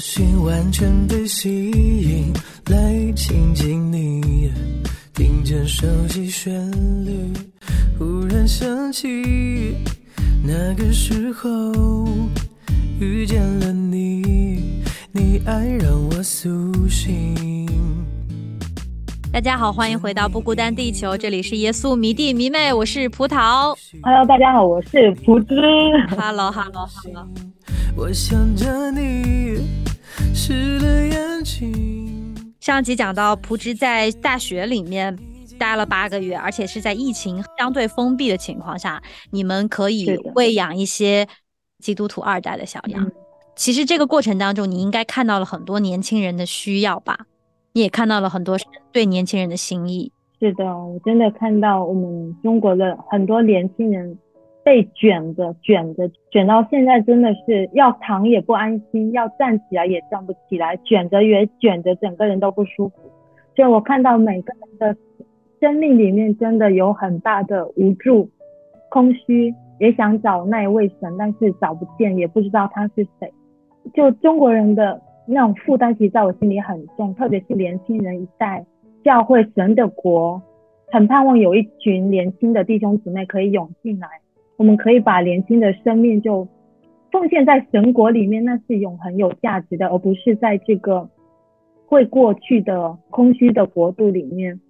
我心完全被吸引，来亲近你，听见熟悉旋律，忽然想起那个时候遇见了你，你爱让我苏醒。大家好，欢迎回到不孤单地球，这里是耶稣迷弟迷妹，我是葡萄。Hello，大家好，我是葡汁。Hello，Hello，Hello。我想着你，湿了眼睛。上集讲到，蒲芝在大学里面待了八个月，而且是在疫情相对封闭的情况下，你们可以喂养一些基督徒二代的小羊。其实这个过程当中，你应该看到了很多年轻人的需要吧？你也看到了很多对年轻人的心意。是的，我真的看到我们中国的很多年轻人。被卷着卷着卷到现在，真的是要躺也不安心，要站起来也站不起来，卷着也卷着，整个人都不舒服。所以我看到每个人的生命里面真的有很大的无助、空虚，也想找那一位神，但是找不见，也不知道他是谁。就中国人的那种负担，其实在我心里很重，特别是年轻人一代，教会神的国，很盼望有一群年轻的弟兄姊妹可以涌进来。我们可以把年轻的生命就奉献在神国里面，那是永恒有价值的，而不是在这个会过去的空虚的国度里面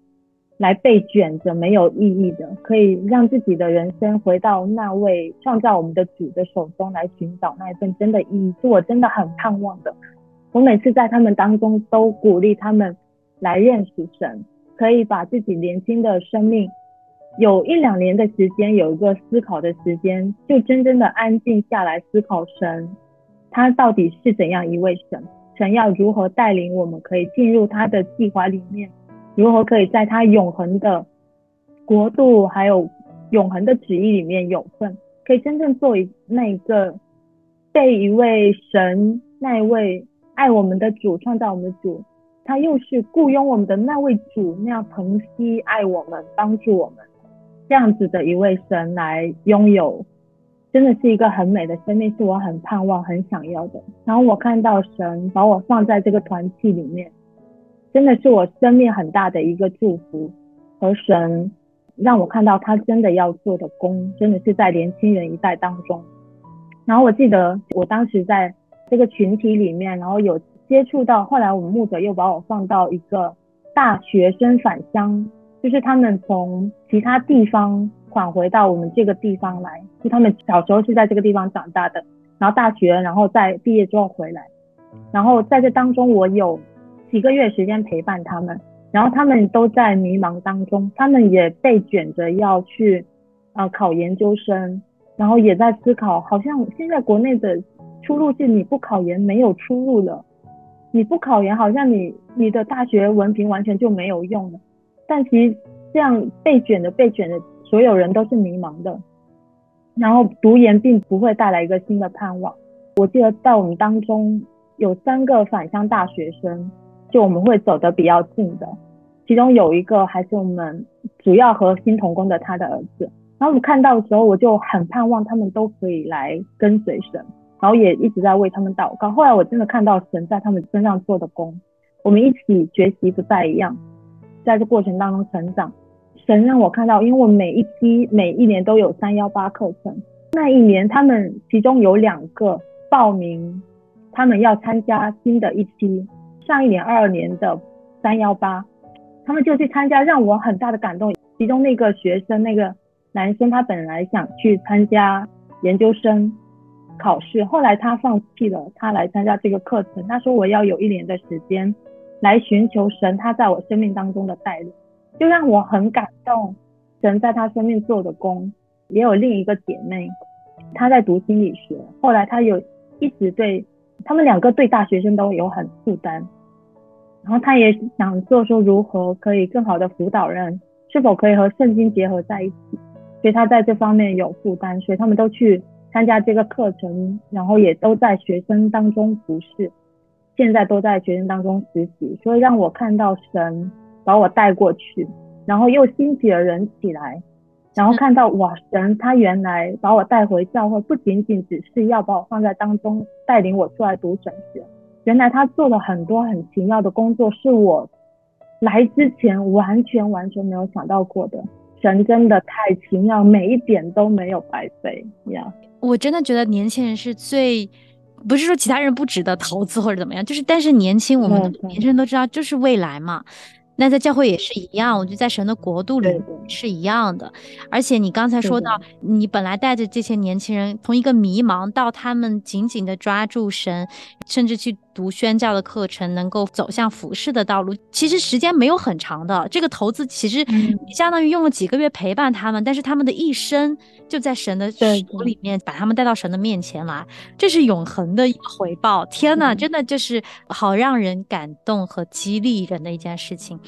来被卷着没有意义的。可以让自己的人生回到那位创造我们的主的手中来寻找那一份真的意义，是我真的很盼望的。我每次在他们当中都鼓励他们来认识神，可以把自己年轻的生命。有一两年的时间，有一个思考的时间，就真正的安静下来思考神，他到底是怎样一位神？神要如何带领我们，可以进入他的计划里面？如何可以在他永恒的国度，还有永恒的旨意里面有份？可以真正做一那个被一位神，那位爱我们的主，创造我们的主，他又是雇佣我们的那位主，那样疼惜爱我们，帮助我们。这样子的一位神来拥有，真的是一个很美的生命，是我很盼望、很想要的。然后我看到神把我放在这个团体里面，真的是我生命很大的一个祝福。和神让我看到他真的要做的工，真的是在年轻人一代当中。然后我记得我当时在这个群体里面，然后有接触到，后来我们牧者又把我放到一个大学生返乡。就是他们从其他地方返回到我们这个地方来，就他们小时候是在这个地方长大的，然后大学，然后在毕业之后回来，然后在这当中我有几个月时间陪伴他们，然后他们都在迷茫当中，他们也被卷着要去啊考研究生，然后也在思考，好像现在国内的出路是你不考研没有出路了，你不考研好像你你的大学文凭完全就没有用了。但其实这样被卷的被卷的所有人都是迷茫的，然后读研并不会带来一个新的盼望。我记得在我们当中有三个返乡大学生，就我们会走得比较近的，其中有一个还是我们主要核心同工的他的儿子。然后我看到的时候，我就很盼望他们都可以来跟随神，然后也一直在为他们祷告。后来我真的看到神在他们身上做的功，我们一起学习不再一样。在这过程当中成长，神让我看到，因为我每一批每一年都有三幺八课程，那一年他们其中有两个报名，他们要参加新的一批，上一年二二年的三幺八，他们就去参加，让我很大的感动。其中那个学生，那个男生，他本来想去参加研究生考试，后来他放弃了，他来参加这个课程。他说我要有一年的时间。来寻求神，他在我生命当中的带领，就让我很感动。神在他生命做的工，也有另一个姐妹，她在读心理学，后来她有一直对他们两个对大学生都有很负担，然后她也想做说如何可以更好的辅导人，是否可以和圣经结合在一起，所以她在这方面有负担，所以他们都去参加这个课程，然后也都在学生当中服侍，现在都在学生当中实习，所以让我看到神把我带过去，然后又兴起了人起来。然后看到哇，神他原来把我带回教会，不仅仅只是要把我放在当中，带领我出来读神学。原来他做了很多很奇妙的工作，是我来之前完全完全没有想到过的。神真的太奇妙，每一点都没有白费呀！我真的觉得年轻人是最，不是说其他人不值得投资或者怎么样，就是但是年轻，我们年轻人都知道，就是未来嘛。那在教会也是一样，我觉得在神的国度里是一样的。而且你刚才说到，你本来带着这些年轻人从一个迷茫到他们紧紧的抓住神，甚至去。读宣教的课程，能够走向服饰的道路，其实时间没有很长的。这个投资其实相当于用了几个月陪伴他们，但是他们的一生就在神的手里面，把他们带到神的面前来，这是永恒的一个回报。天呐，真的就是好让人感动和激励人的一件事情。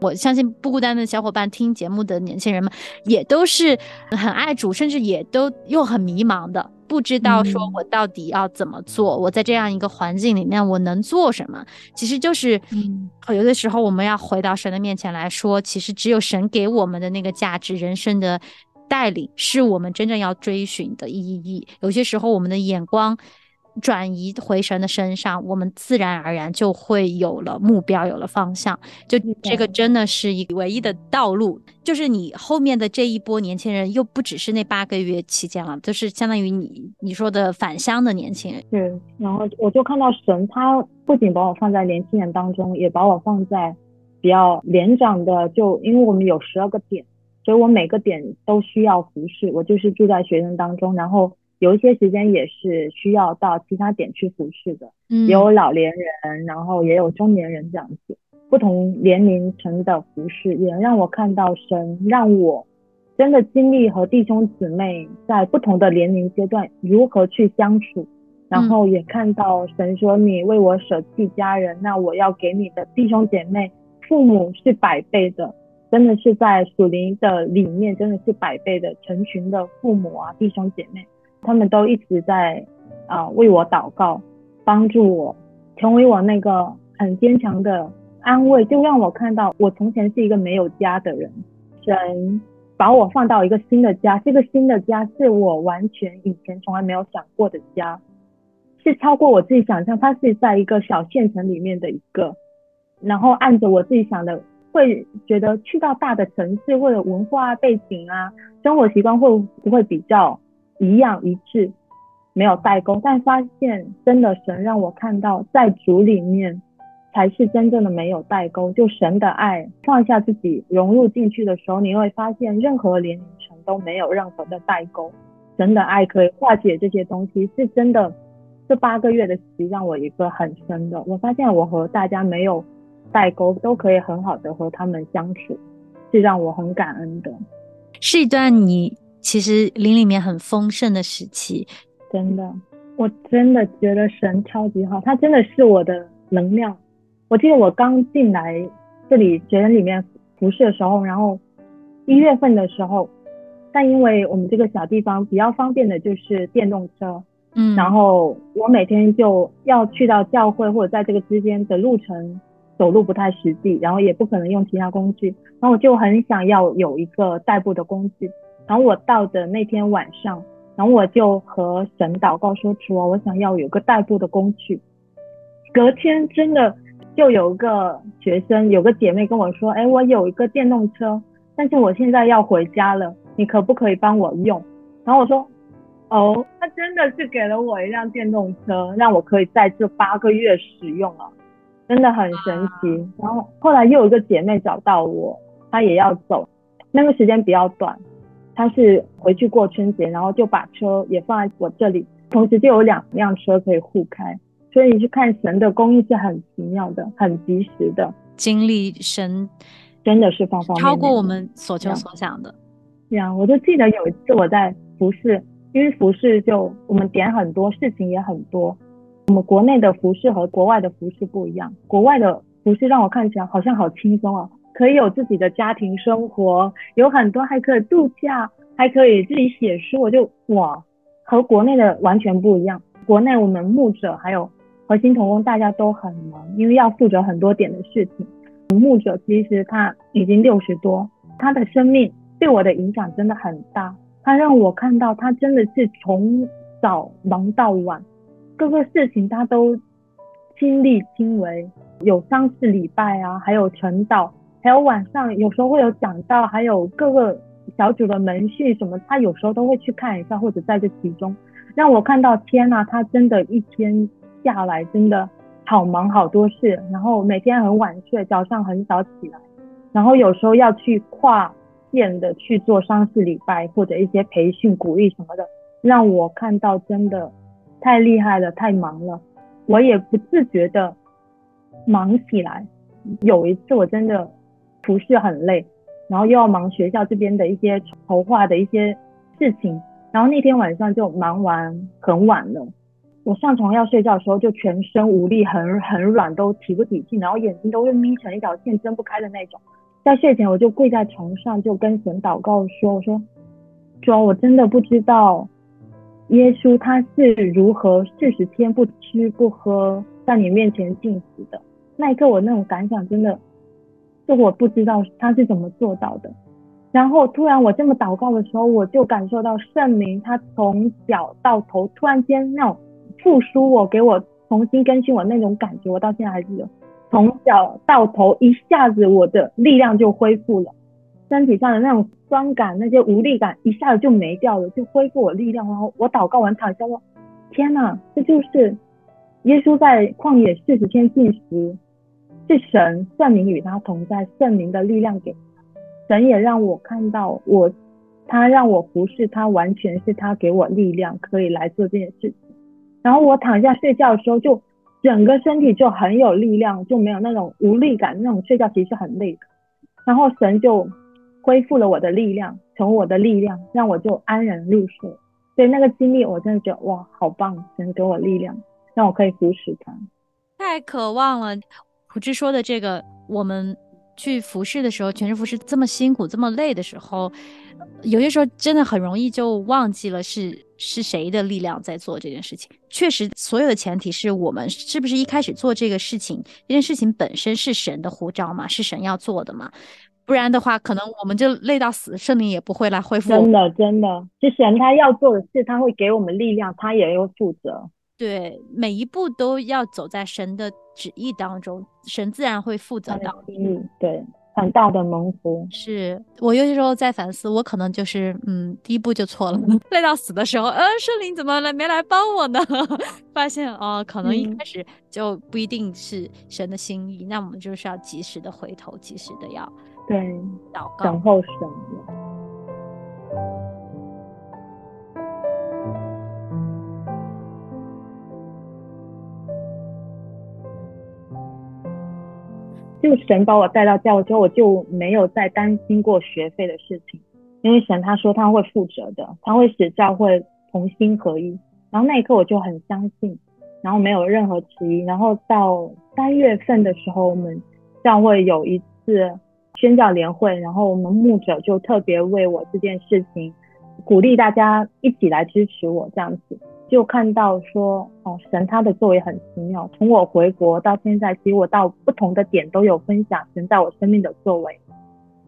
我相信不孤单的小伙伴，听节目的年轻人们也都是很爱主，甚至也都又很迷茫的。不知道说我到底要怎么做？我在这样一个环境里面，我能做什么？其实就是，有的时候我们要回到神的面前来说，其实只有神给我们的那个价值、人生的带领，是我们真正要追寻的意义。有些时候，我们的眼光。转移回神的身上，我们自然而然就会有了目标，有了方向。就这个真的是一唯一的道路，就是你后面的这一波年轻人，又不只是那八个月期间了，就是相当于你你说的返乡的年轻人。是，然后我就看到神，他不仅把我放在年轻人当中，也把我放在比较年长的。就因为我们有十二个点，所以我每个点都需要服侍。我就是住在学生当中，然后。有一些时间也是需要到其他点去服侍的，有老年人，然后也有中年人这样子，不同年龄层的服侍，也让我看到神让我真的经历和弟兄姊妹在不同的年龄阶段如何去相处，然后也看到神说你为我舍弃家人，那我要给你的弟兄姐妹、父母是百倍的，真的是在属灵的里面真的是百倍的成群的父母啊，弟兄姐妹。他们都一直在啊为我祷告，帮助我，成为我那个很坚强的安慰，就让我看到我从前是一个没有家的人，神把我放到一个新的家，这个新的家是我完全以前从来没有想过的家，是超过我自己想象，它是在一个小县城里面的一个，然后按着我自己想的，会觉得去到大的城市或者文化背景啊，生活习惯会不会比较？一样一致，没有代沟，但发现真的神让我看到，在主里面才是真正的没有代沟。就神的爱，放下自己融入进去的时候，你会发现任何年龄层都没有任何的代沟。神的爱可以化解这些东西，是真的。这八个月的实习让我一个很深的，我发现我和大家没有代沟，都可以很好的和他们相处，是让我很感恩的。是一段你。其实林里面很丰盛的时期，真的，我真的觉得神超级好，他真的是我的能量。我记得我刚进来这里学院里面服侍的时候，然后一月份的时候，但因为我们这个小地方比较方便的就是电动车，嗯，然后我每天就要去到教会或者在这个之间的路程走路不太实际，然后也不可能用其他工具，然后我就很想要有一个代步的工具。然后我到的那天晚上，然后我就和神祷告说：“主啊，我想要有个代步的工具。”隔天真的就有个学生，有个姐妹跟我说：“哎，我有一个电动车，但是我现在要回家了，你可不可以帮我用？”然后我说：“哦，他真的是给了我一辆电动车，让我可以在这八个月使用了，真的很神奇。”然后后来又有一个姐妹找到我，她也要走，那个时间比较短。他是回去过春节，然后就把车也放在我这里，同时就有两辆车可以互开。所以你去看神的供应是很奇妙的，很及时的。经历神真的是方方面面超过我们所求所想的。对啊，我就记得有一次我在服饰，因为服饰就我们点很多事情也很多，我们国内的服饰和国外的服饰不一样，国外的服饰让我看起来好像好轻松哦，可以有自己的家庭生活，有很多还可以度假，还可以自己写书，我就哇，和国内的完全不一样。国内我们牧者还有核心童工大家都很忙，因为要负责很多点的事情。牧者其实他已经六十多，他的生命对我的影响真的很大，他让我看到他真的是从早忙到晚。各个事情他都亲力亲为，有三次礼拜啊，还有晨祷，还有晚上有时候会有讲到，还有各个小组的门训什么，他有时候都会去看一下或者在这其中，让我看到天呐，他真的一天下来真的好忙好多事，然后每天很晚睡，早上很早起来，然后有时候要去跨县的去做丧事礼拜或者一些培训鼓励什么的，让我看到真的。太厉害了，太忙了，我也不自觉的忙起来。有一次我真的服侍很累，然后又要忙学校这边的一些筹划的一些事情，然后那天晚上就忙完很晚了。我上床要睡觉的时候就全身无力，很很软，都提不起劲，然后眼睛都会眯成一条线，睁不开的那种。在睡前我就跪在床上，就跟神祷告说：“我说，主，我真的不知道。”耶稣他是如何四十天不吃不喝在你面前进食的？那一刻我那种感想真的，是我不知道他是怎么做到的。然后突然我这么祷告的时候，我就感受到圣灵他从脚到头突然间那种复苏我，给我重新更新我那种感觉，我到现在还记得，从脚到头一下子我的力量就恢复了。身体上的那种酸感、那些无力感一下子就没掉了，就恢复我力量。然后我祷告完躺下说：“天哪，这就是耶稣在旷野四十天进食，是神圣灵与他同在，圣灵的力量给神也让我看到我，他让我服侍他，完全是他给我力量，可以来做这件事情。然后我躺下睡觉的时候，就整个身体就很有力量，就没有那种无力感。那种睡觉其实很累。然后神就。恢复了我的力量，从我的力量让我就安然入睡。所以那个经历，我真的觉得哇，好棒！神给我力量，让我可以服侍他。太渴望了。普智说的这个，我们去服侍的时候，全职服侍这么辛苦、这么累的时候，有些时候真的很容易就忘记了是是谁的力量在做这件事情。确实，所有的前提是我们是不是一开始做这个事情，这件事情本身是神的呼召嘛？是神要做的嘛？不然的话，可能我们就累到死，圣灵也不会来恢复。真的，真的，是神他要做的事，他会给我们力量，他也要负责。对，每一步都要走在神的旨意当中，神自然会负责到。嗯，对，很大的蒙福。是我有些时候在反思，我可能就是嗯，第一步就错了，累到死的时候，呃，圣灵怎么来没来帮我呢？发现哦，可能一开始就不一定是神的心意，那我们就是要及时的回头，及时的要。对祷告，等候神。就神把我带到教会之后，我就没有再担心过学费的事情，因为神他说他会负责的，他会使教会同心合一。然后那一刻我就很相信，然后没有任何迟疑。然后到三月份的时候，我们教会有一次。宣教联会，然后我们牧者就特别为我这件事情鼓励大家一起来支持我，这样子就看到说哦，神他的作为很奇妙。从我回国到现在，其实我到不同的点都有分享神在我生命的作为。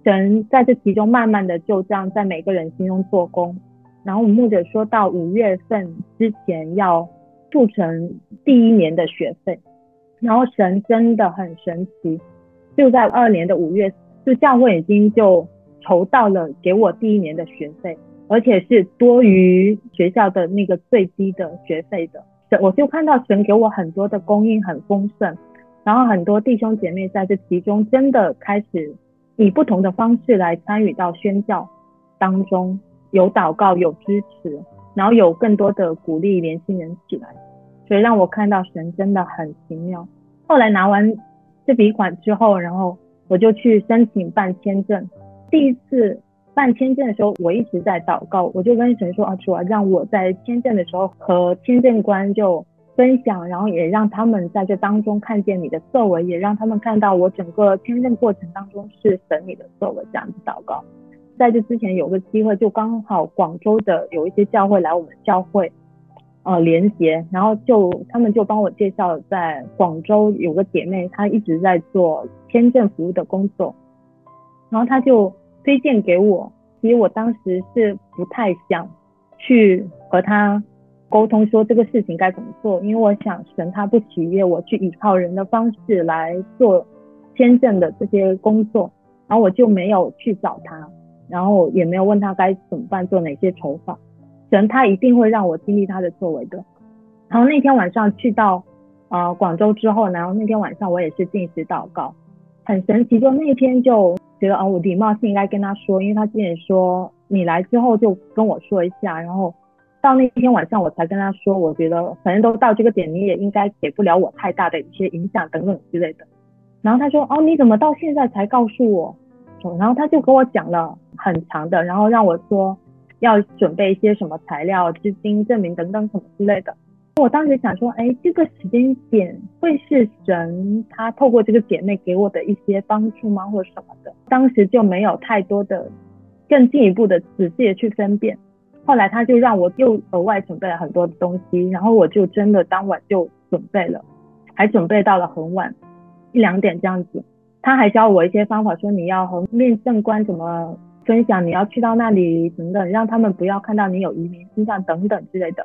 神在这其中慢慢的就这样在每个人心中做工。然后我们牧者说到五月份之前要促成第一年的学费，然后神真的很神奇，就在二年的五月。就教会已经就筹到了给我第一年的学费，而且是多于学校的那个最低的学费的。神我就看到神给我很多的供应很丰盛，然后很多弟兄姐妹在这其中真的开始以不同的方式来参与到宣教当中，有祷告有支持，然后有更多的鼓励年轻人起来，所以让我看到神真的很奇妙。后来拿完这笔款之后，然后。我就去申请办签证。第一次办签证的时候，我一直在祷告，我就跟神说啊，主啊，让我在签证的时候和签证官就分享，然后也让他们在这当中看见你的作为，也让他们看到我整个签证过程当中是神你的作为这样子祷告。在这之前有个机会，就刚好广州的有一些教会来我们教会，呃，联结，然后就他们就帮我介绍，在广州有个姐妹，她一直在做签证服务的工作，然后她就推荐给我。其实我当时是不太想去和他沟通说这个事情该怎么做，因为我想神他不喜悦我去依靠人的方式来做签证的这些工作，然后我就没有去找他。然后也没有问他该怎么办，做哪些筹划，神他一定会让我经历他的作为的。然后那天晚上去到呃广州之后，然后那天晚上我也是进食祷告，很神奇，就那天就觉得哦，我礼貌性应该跟他说，因为他之前说你来之后就跟我说一下，然后到那天晚上我才跟他说，我觉得反正都到这个点，你也应该给不了我太大的一些影响等等之类的。然后他说哦，你怎么到现在才告诉我？然后他就跟我讲了很长的，然后让我说要准备一些什么材料、资金证明等等什么之类的。我当时想说，哎，这个时间点会是神他透过这个姐妹给我的一些帮助吗，或者什么的？当时就没有太多的更进一步的仔细的去分辨。后来他就让我又额外准备了很多的东西，然后我就真的当晚就准备了，还准备到了很晚一两点这样子。他还教我一些方法，说你要和面证官怎么分享，你要去到那里等等，让他们不要看到你有移民倾向等等之类的。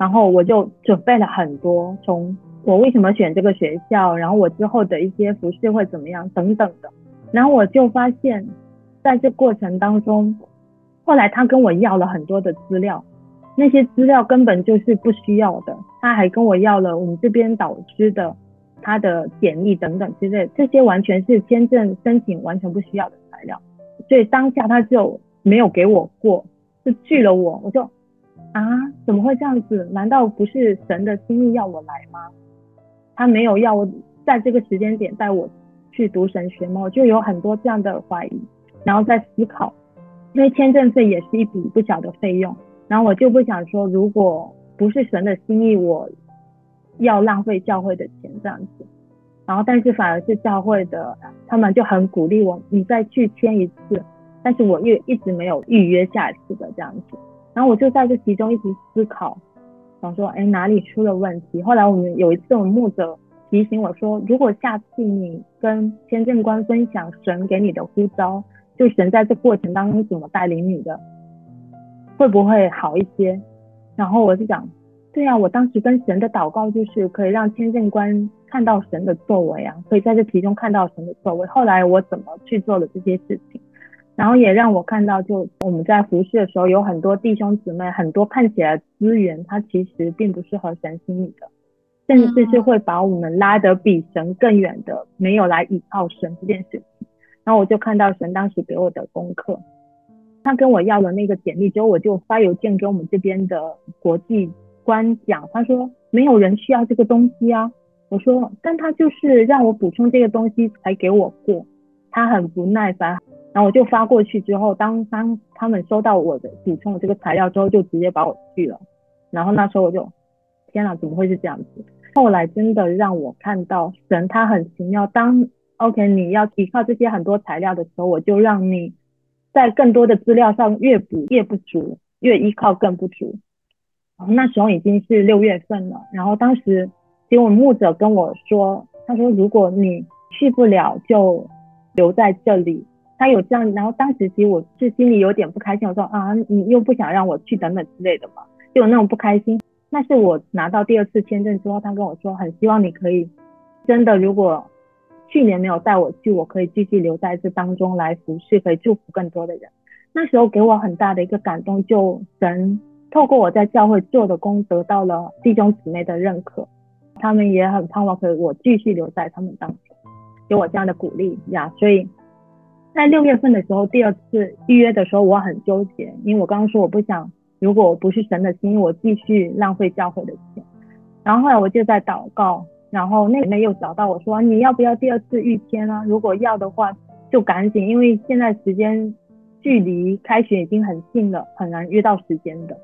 然后我就准备了很多，从我为什么选这个学校，然后我之后的一些服饰会怎么样等等的。然后我就发现，在这过程当中，后来他跟我要了很多的资料，那些资料根本就是不需要的。他还跟我要了我们这边导师的。他的简历等等之类，这些完全是签证申请完全不需要的材料，所以当下他就没有给我过，就拒了我。我就啊，怎么会这样子？难道不是神的心意要我来吗？他没有要我在这个时间点带我去读神学吗？我就有很多这样的怀疑，然后在思考，因为签证费也是一笔不小的费用，然后我就不想说，如果不是神的心意，我。要浪费教会的钱这样子，然后但是反而是教会的，他们就很鼓励我，你再去签一次，但是我又一直没有预约下一次的这样子，然后我就在这其中一直思考，想说，哎，哪里出了问题？后来我们有一次，我们牧者提醒我说，如果下次你跟签证官分享神给你的呼召，就神在这过程当中怎么带领你的，会不会好一些？然后我就讲。对啊，我当时跟神的祷告就是可以让签证官看到神的作为啊，可以在这其中看到神的作为。后来我怎么去做了这些事情，然后也让我看到，就我们在服侍的时候，有很多弟兄姊妹，很多看起来资源，他其实并不是合神心意的，甚至是会把我们拉得比神更远的，没有来倚靠神这件事情。然后我就看到神当时给我的功课，他跟我要了那个简历之后，我就发邮件给我们这边的国际。官讲，他说没有人需要这个东西啊。我说，但他就是让我补充这个东西才给我过，他很不耐烦。然后我就发过去之后，当当他们收到我的补充的这个材料之后，就直接把我拒了。然后那时候我就，天哪，怎么会是这样子？后来真的让我看到神他很奇妙。当 OK 你要依靠这些很多材料的时候，我就让你在更多的资料上越补越不足，越依靠更不足。然后那时候已经是六月份了，然后当时结果牧者跟我说，他说如果你去不了就留在这里，他有这样，然后当时其实我是心里有点不开心，我说啊你又不想让我去等等之类的嘛，就有那种不开心。那是我拿到第二次签证之后，他跟我说很希望你可以真的，如果去年没有带我去，我可以继续留在这当中来服侍，可以祝福更多的人。那时候给我很大的一个感动，就神。透过我在教会做的工，得到了弟兄姊妹的认可，他们也很盼望可以我继续留在他们当中，给我这样的鼓励呀。所以在六月份的时候，第二次预约的时候，我很纠结，因为我刚刚说我不想，如果我不是神的心，我继续浪费教会的钱。然后后来我就在祷告，然后那里面又找到我说，你要不要第二次预签啊？如果要的话，就赶紧，因为现在时间距离开学已经很近了，很难约到时间的。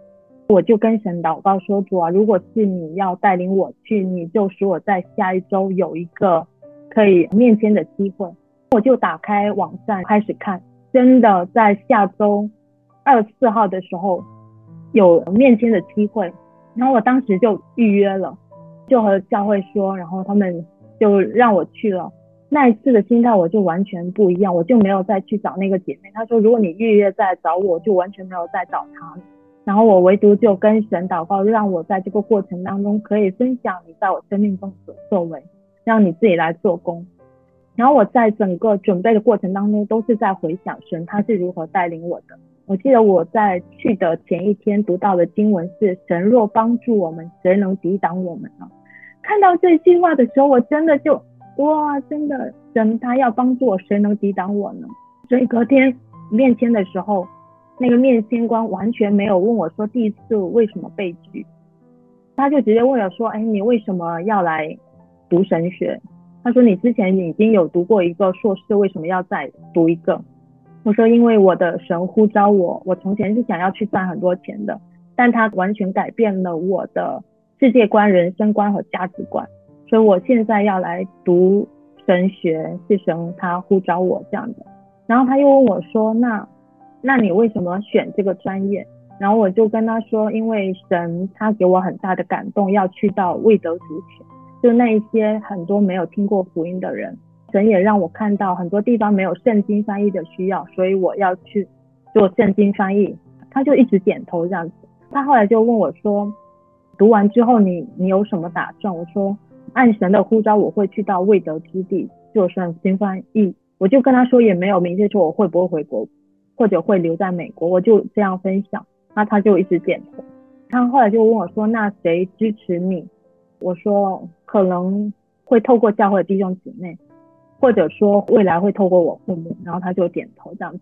我就跟神祷告说：“主啊，如果是你要带领我去，你就使我在下一周有一个可以面签的机会。”我就打开网站开始看，真的在下周二十四号的时候有面签的机会，然后我当时就预约了，就和教会说，然后他们就让我去了。那一次的心态我就完全不一样，我就没有再去找那个姐妹。她说：“如果你预约再找我，就完全没有再找她。”然后我唯独就跟神祷告，让我在这个过程当中可以分享你在我生命中所作为，让你自己来做工。然后我在整个准备的过程当中，都是在回想神他是如何带领我的。我记得我在去的前一天读到的经文是：“神若帮助我们，谁能抵挡我们呢？”看到这句话的时候，我真的就哇，真的神他要帮助我，谁能抵挡我呢？所以隔天面签的时候。那个面签官完全没有问我说第一次为什么被拒，他就直接问我说：“哎，你为什么要来读神学？”他说：“你之前已经有读过一个硕士，为什么要再读一个？”我说：“因为我的神呼召我，我从前是想要去赚很多钱的，但他完全改变了我的世界观、人生观和价值观，所以我现在要来读神学，是神他呼召我这样的。”然后他又问我说：“那？”那你为什么选这个专业？然后我就跟他说，因为神他给我很大的感动，要去到未得主权，就那一些很多没有听过福音的人，神也让我看到很多地方没有圣经翻译的需要，所以我要去做圣经翻译。他就一直点头这样子。他后来就问我说，读完之后你你有什么打算？我说按神的呼召，我会去到未得之地做圣经翻译。我就跟他说，也没有明确说我会不会回国。或者会留在美国，我就这样分享，那他就一直点头。他后来就问我说：“那谁支持你？”我说：“可能会透过教会弟兄姊妹，或者说未来会透过我父母。”然后他就点头这样子。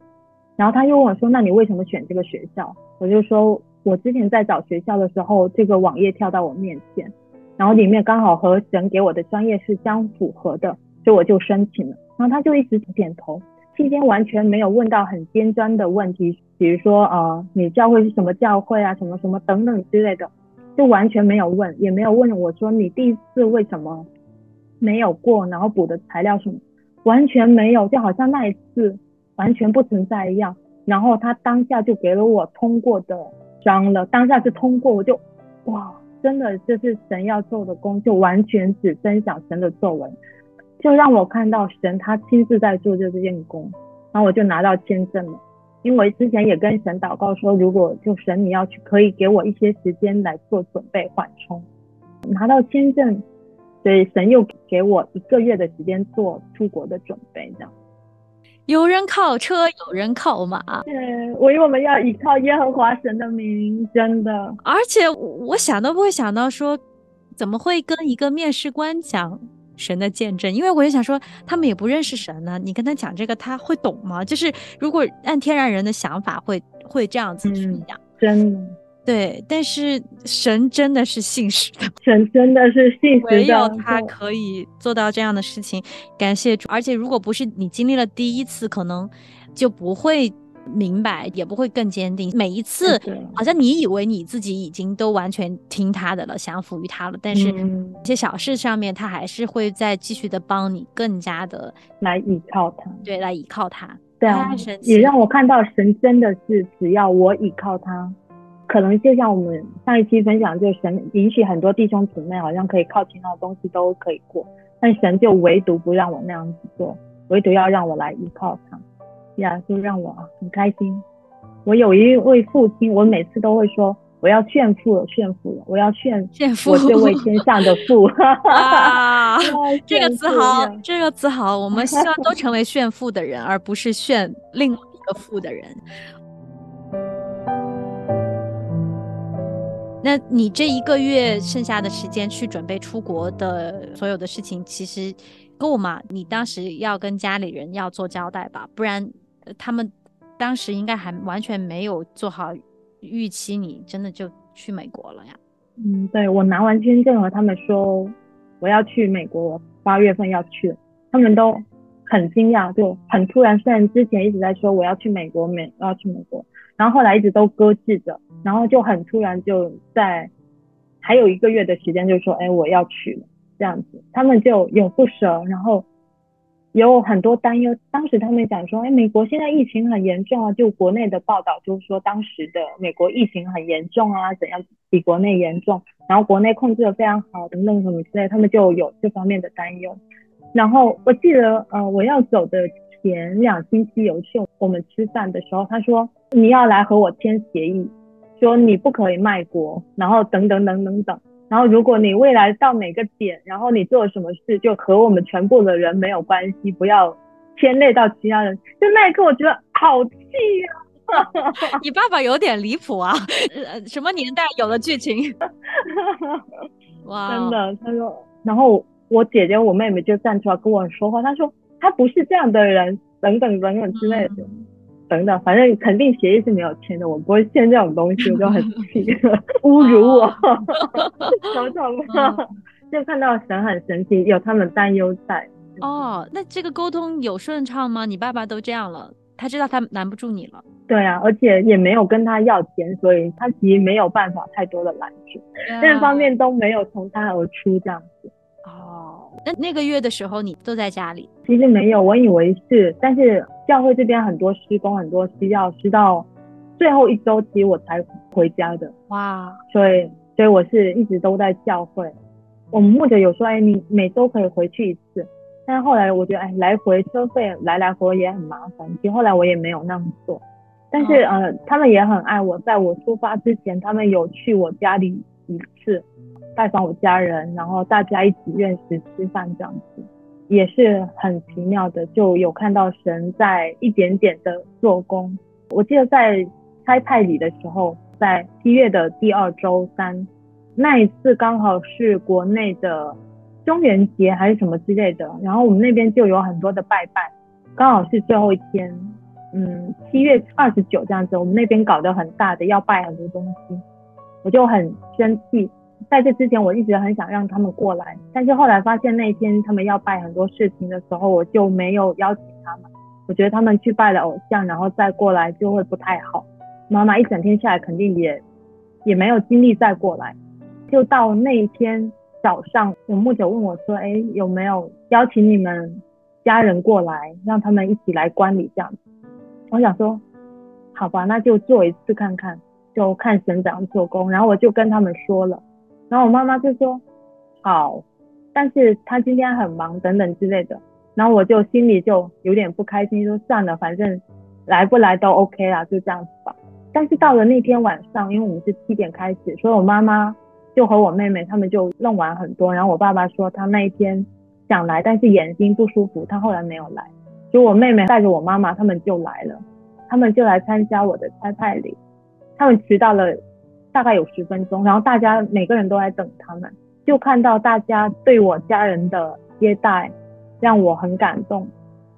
然后他又问我说：“那你为什么选这个学校？”我就说：“我之前在找学校的时候，这个网页跳到我面前，然后里面刚好和神给我的专业是相符合的，所以我就申请了。”然后他就一直点头。期间完全没有问到很尖端的问题，比如说呃，你教会是什么教会啊，什么什么等等之类的，就完全没有问，也没有问我说你第一次为什么没有过，然后补的材料什么，完全没有，就好像那一次完全不存在一样。然后他当下就给了我通过的章了，当下是通过，我就哇，真的这是神要做的工，就完全只分享神的作为。就让我看到神他亲自在做这件工，然后我就拿到签证了。因为之前也跟神祷告说，如果就神你要去，可以给我一些时间来做准备缓冲。拿到签证，所以神又给我一个月的时间做出国的准备。这样，有人靠车，有人靠马。对，我以我们要依靠耶和华神的名，真的。而且我想都不会想到说，怎么会跟一个面试官讲。神的见证，因为我也想说，他们也不认识神呢。你跟他讲这个，他会懂吗？就是如果按天然人的想法，会会这样子去讲。真的，对。但是神真的是信实的，神真的是信实的，唯有他可以做到这样的事情。感谢主。而且如果不是你经历了第一次，可能就不会。明白也不会更坚定。每一次好像你以为你自己已经都完全听他的了，降服于他了，但是一些小事上面他还是会再继续的帮你，更加的来依靠他。对，来依靠他。对啊，也让我看到神真的是只要我依靠他，可能就像我们上一期分享，就神允许很多弟兄姊妹好像可以靠其他的东西都可以过，但神就唯独不让我那样子做，唯独要让我来依靠他。呀，就让我很开心。我有一位父亲，我每次都会说，我要炫富了，炫富了，我要炫炫富，我这位天上的 父。啊，这个词好，这个词好。我们希望都成为炫富的人，而不是炫另一个富的人。那你这一个月剩下的时间去准备出国的所有的事情，其实够吗？你当时要跟家里人要做交代吧，不然。他们当时应该还完全没有做好预期，你真的就去美国了呀？嗯，对我拿完签证和他们说我要去美国，八月份要去，他们都很惊讶，就很突然。虽然之前一直在说我要去美国，美要去美国，然后后来一直都搁置着，然后就很突然就在还有一个月的时间就说，哎，我要去了这样子，他们就有不舍，然后。有很多担忧，当时他们讲说，哎，美国现在疫情很严重啊，就国内的报道就是说，当时的美国疫情很严重啊，怎样比国内严重，然后国内控制的非常好，等等什么之类，他们就有这方面的担忧。然后我记得，呃，我要走的前两星期有去我们吃饭的时候，他说你要来和我签协议，说你不可以卖国，然后等等等等等。然后，如果你未来到哪个点，然后你做了什么事，就和我们全部的人没有关系，不要牵累到其他人。就那一刻，我觉得好气呀！你爸爸有点离谱啊！什么年代有的剧情？哇，真的。他说，然后我姐姐、我妹妹就站出来跟我说话，她说她不是这样的人，等等等等之类的。等等，反正肯定协议是没有签的，我不会签这种东西，我就很气 侮辱我，就看到神很神奇，有他们担忧在。哦，那这个沟通有顺畅吗？你爸爸都这样了，他知道他拦不住你了。对啊，而且也没有跟他要钱，所以他其实没有办法太多的拦住，这方面都没有从他而出这样子。哦，那那个月的时候你都在家里？其实没有，我以为是，但是。教会这边很多施工，很多需要，是到最后一周期我才回家的。哇！所以，所以我是一直都在教会。我们牧者有说，哎，你每周可以回去一次。但是后来我觉得，哎，来回车费来来回也很麻烦。其实后来我也没有那么做。但是，呃，他们也很爱我，在我出发之前，他们有去我家里一次拜访我家人，然后大家一起认识、吃饭这样子。也是很奇妙的，就有看到神在一点点的做工。我记得在开派礼的时候，在七月的第二周三，那一次刚好是国内的中元节还是什么之类的，然后我们那边就有很多的拜拜，刚好是最后一天，嗯，七月二十九这样子，我们那边搞得很大的，要拜很多东西，我就很生气。在这之前，我一直很想让他们过来，但是后来发现那天他们要拜很多事情的时候，我就没有邀请他们。我觉得他们去拜了偶像，然后再过来就会不太好。妈妈一整天下来，肯定也也没有精力再过来。就到那一天早上，我木九问我说：“哎，有没有邀请你们家人过来，让他们一起来观礼这样子？”我想说，好吧，那就做一次看看，就看神怎样做工。然后我就跟他们说了。然后我妈妈就说好，但是她今天很忙等等之类的，然后我就心里就有点不开心，说算了，反正来不来都 OK 啦，就这样子吧。但是到了那天晚上，因为我们是七点开始，所以我妈妈就和我妹妹他们就弄完很多。然后我爸爸说他那一天想来，但是眼睛不舒服，他后来没有来。就我妹妹带着我妈妈他们就来了，他们就来参加我的拆派礼，他们迟到了。大概有十分钟，然后大家每个人都在等他们，就看到大家对我家人的接待，让我很感动。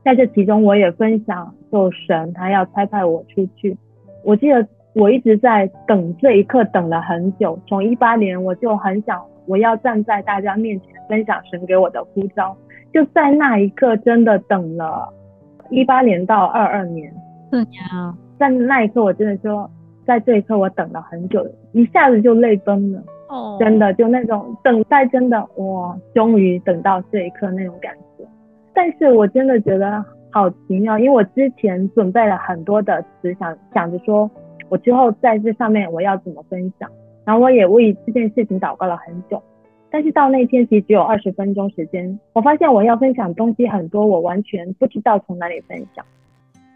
在这其中，我也分享，就神他要差派我出去。我记得我一直在等这一刻，等了很久。从一八年我就很想，我要站在大家面前分享神给我的呼召。就在那一刻，真的等了一八年到二二年，四年啊！在那一刻，我真的说。在这一刻，我等了很久，一下子就泪崩了。哦，真的，就那种等待，真的哇，终于等到这一刻那种感觉。但是我真的觉得好奇妙，因为我之前准备了很多的词，想想着说我之后在这上面我要怎么分享，然后我也为这件事情祷告了很久。但是到那天其实只有二十分钟时间，我发现我要分享东西很多，我完全不知道从哪里分享。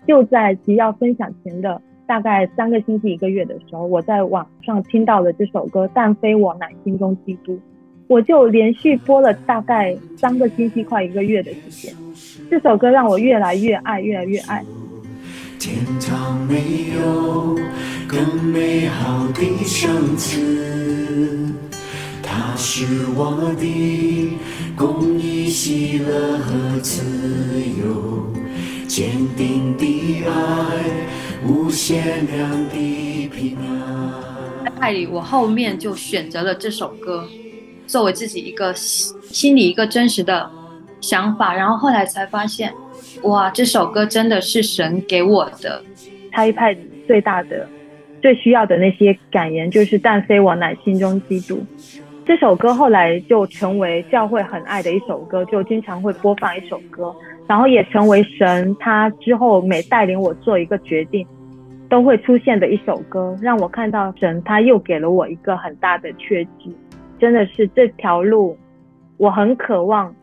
就在即要分享前的。大概三个星期一个月的时候，我在网上听到了这首歌《但非我乃心中基督》，我就连续播了大概三个星期快一个月的时间。这首歌让我越来越爱，越来越爱。天堂没有更美好的生词，它是我的公益、喜乐和自由，坚定的爱。无限量的平安。在派里，我后面就选择了这首歌，作为自己一个心里一个真实的想法。然后后来才发现，哇，这首歌真的是神给我的。他一派最大的、最需要的那些感言，就是“但非我乃心中基督”。这首歌后来就成为教会很爱的一首歌，就经常会播放一首歌，然后也成为神他之后每带领我做一个决定，都会出现的一首歌，让我看到神他又给了我一个很大的确据，真的是这条路，我很渴望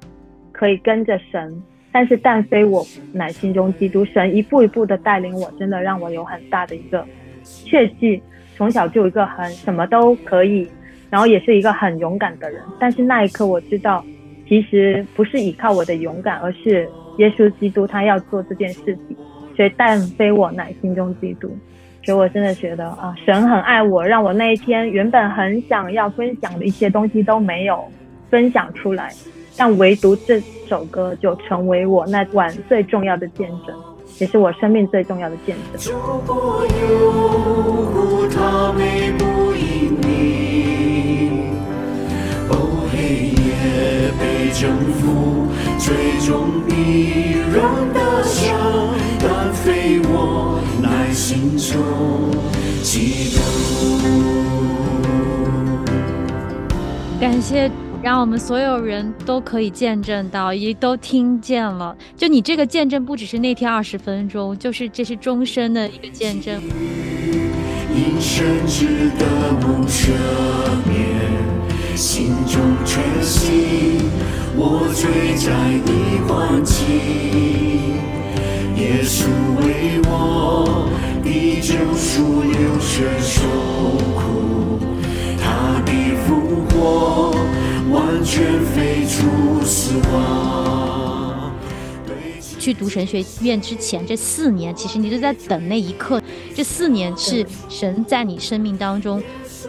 可以跟着神，但是但非我乃心中基督，神一步一步的带领我，真的让我有很大的一个确据，从小就有一个很什么都可以。然后也是一个很勇敢的人，但是那一刻我知道，其实不是依靠我的勇敢，而是耶稣基督他要做这件事情，所以但非我乃心中基督，所以我真的觉得啊，神很爱我，让我那一天原本很想要分享的一些东西都没有分享出来，但唯独这首歌就成为我那晚最重要的见证，也是我生命最重要的见证。征服，最终必然得胜，但非我乃心中基督。感谢，让我们所有人都可以见证到，也都听见了。就你这个见证，不只是那天二十分钟，就是这是终身的一个见证。因神之的不赦免，心中确信。我最在意环境，耶稣为我的救赎流血受苦，他的复活完全废除死亡。去读神学院之前，这四年其实你就在等那一刻。这四年是神在你生命当中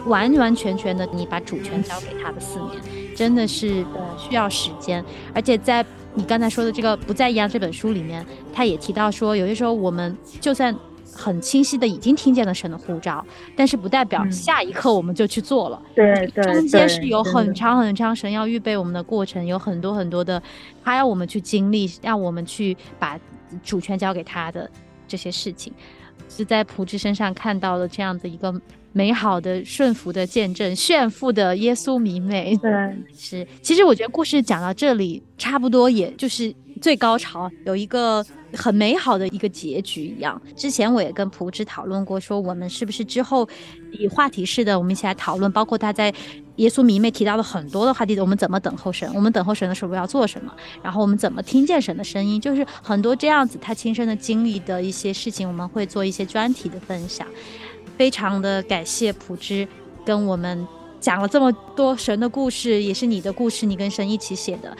完完全全的，你把主权交给他的四年。真的是呃需要时间，而且在你刚才说的这个不再一样这本书里面，他也提到说，有些时候我们就算很清晰的已经听见了神的呼召，但是不代表下一刻我们就去做了。对对，中间是有很长很长神要预备我们的过程，有很多很多的他要我们去经历，让我们去把主权交给他的这些事情，是在普智身上看到了这样的一个。美好的顺服的见证，炫富的耶稣迷妹，对，是。其实我觉得故事讲到这里，差不多也就是最高潮，有一个很美好的一个结局一样。之前我也跟蒲芝讨论过，说我们是不是之后以话题式的，我们一起来讨论，包括他在耶稣迷妹提到的很多的话题，我们怎么等候神，我们等候神的时候要做什么，然后我们怎么听见神的声音，就是很多这样子他亲身的经历的一些事情，我们会做一些专题的分享。非常的感谢普之跟我们讲了这么多神的故事，也是你的故事，你跟神一起写的，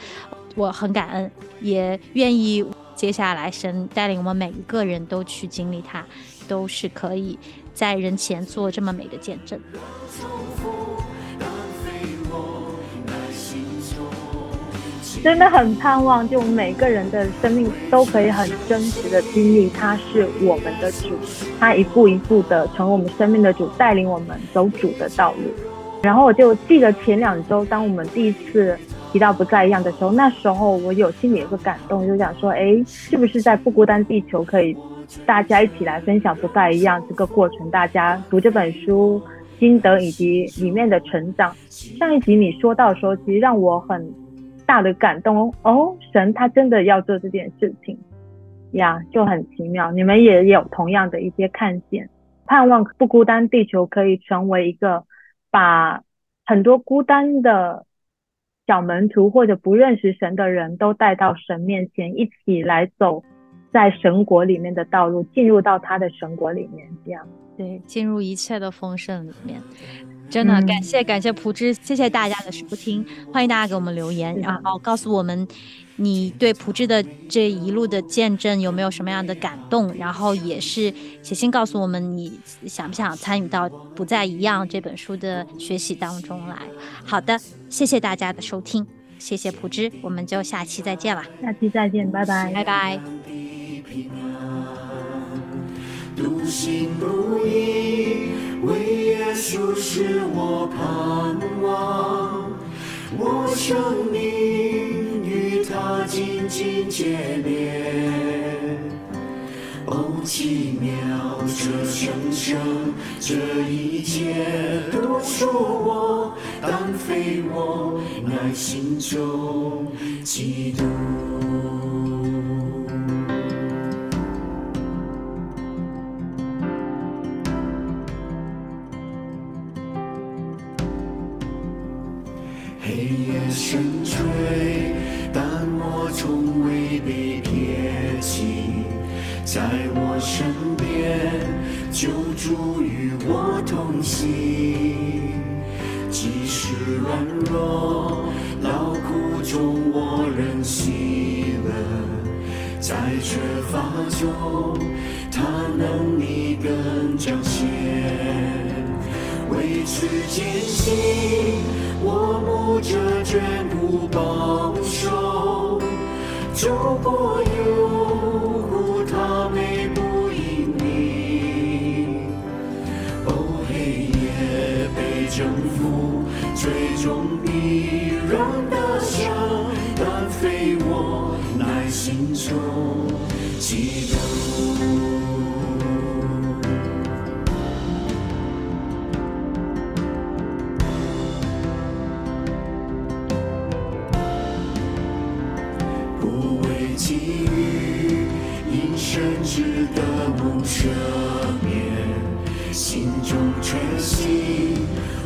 我很感恩，也愿意接下来神带领我们每一个人都去经历它，都是可以在人前做这么美的见证。真的很盼望，就每个人的生命都可以很真实的经历，他是我们的主，他一步一步的成为我们生命的主，带领我们走主的道路。然后我就记得前两周，当我们第一次提到不再一样的时候，那时候我有心里有个感动，就想说，哎，是不是在不孤单地球可以大家一起来分享不再一样这个过程？大家读这本书心得以及里面的成长。上一集你说到的时候，其实让我很。大的感动哦，神他真的要做这件事情呀，就很奇妙。你们也有同样的一些看见，盼望不孤单，地球可以成为一个把很多孤单的小门徒或者不认识神的人都带到神面前，一起来走在神国里面的道路，进入到他的神国里面，这样对，进入一切的丰盛里面。真的感谢感谢蒲之，谢谢大家的收听，欢迎大家给我们留言，然后告诉我们你对蒲之的这一路的见证有没有什么样的感动，然后也是写信告诉我们你想不想参与到《不再一样》这本书的学习当中来。好的，谢谢大家的收听，谢谢蒲之，我们就下期再见了，下期再见，拜拜，拜拜。独行不义，唯耶稣是我盼望。我生命与他紧紧结连。哦，奇妙这生生，这一切都属我，但非我，乃心中基督。黑夜深垂，但我从未被撇弃，在我身边，救主与我同行。即使软弱、劳苦中，我仍喜乐，在缺乏中，他能力更彰显。为此艰辛，我牧者眷顾保守，走过幽谷，他美不隐秘。哦，黑夜被征服，最终必然得胜，但非我，乃心中基督。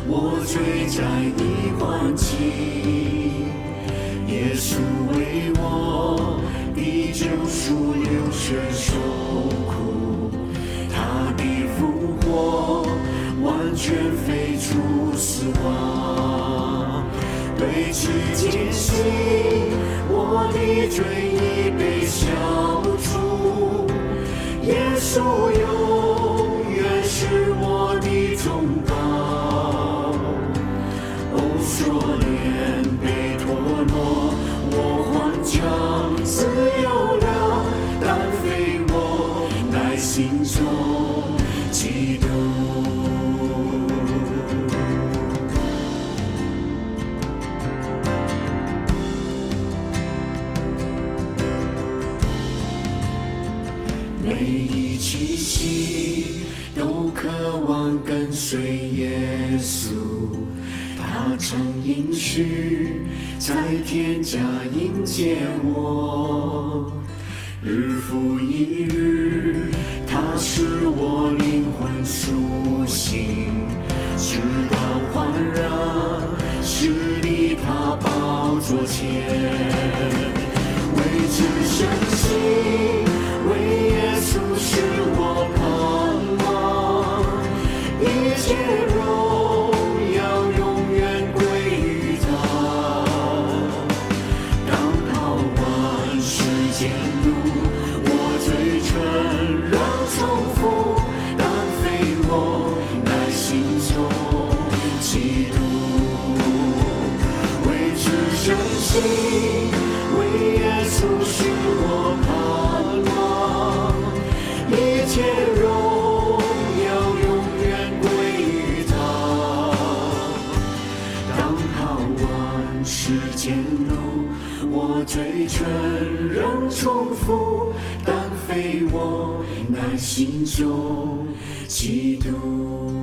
我最在意欢喜。耶稣为我的救赎流血受苦，他的复活完全废除死亡。对此坚信，我的罪已被消除。耶稣永远是我的忠告。自由了，但非我，乃心中基督。每一气息都渴望跟随耶稣，他曾应许在天家迎接我，日复一日，他是我灵魂。重复，但非我，那心中嫉妒。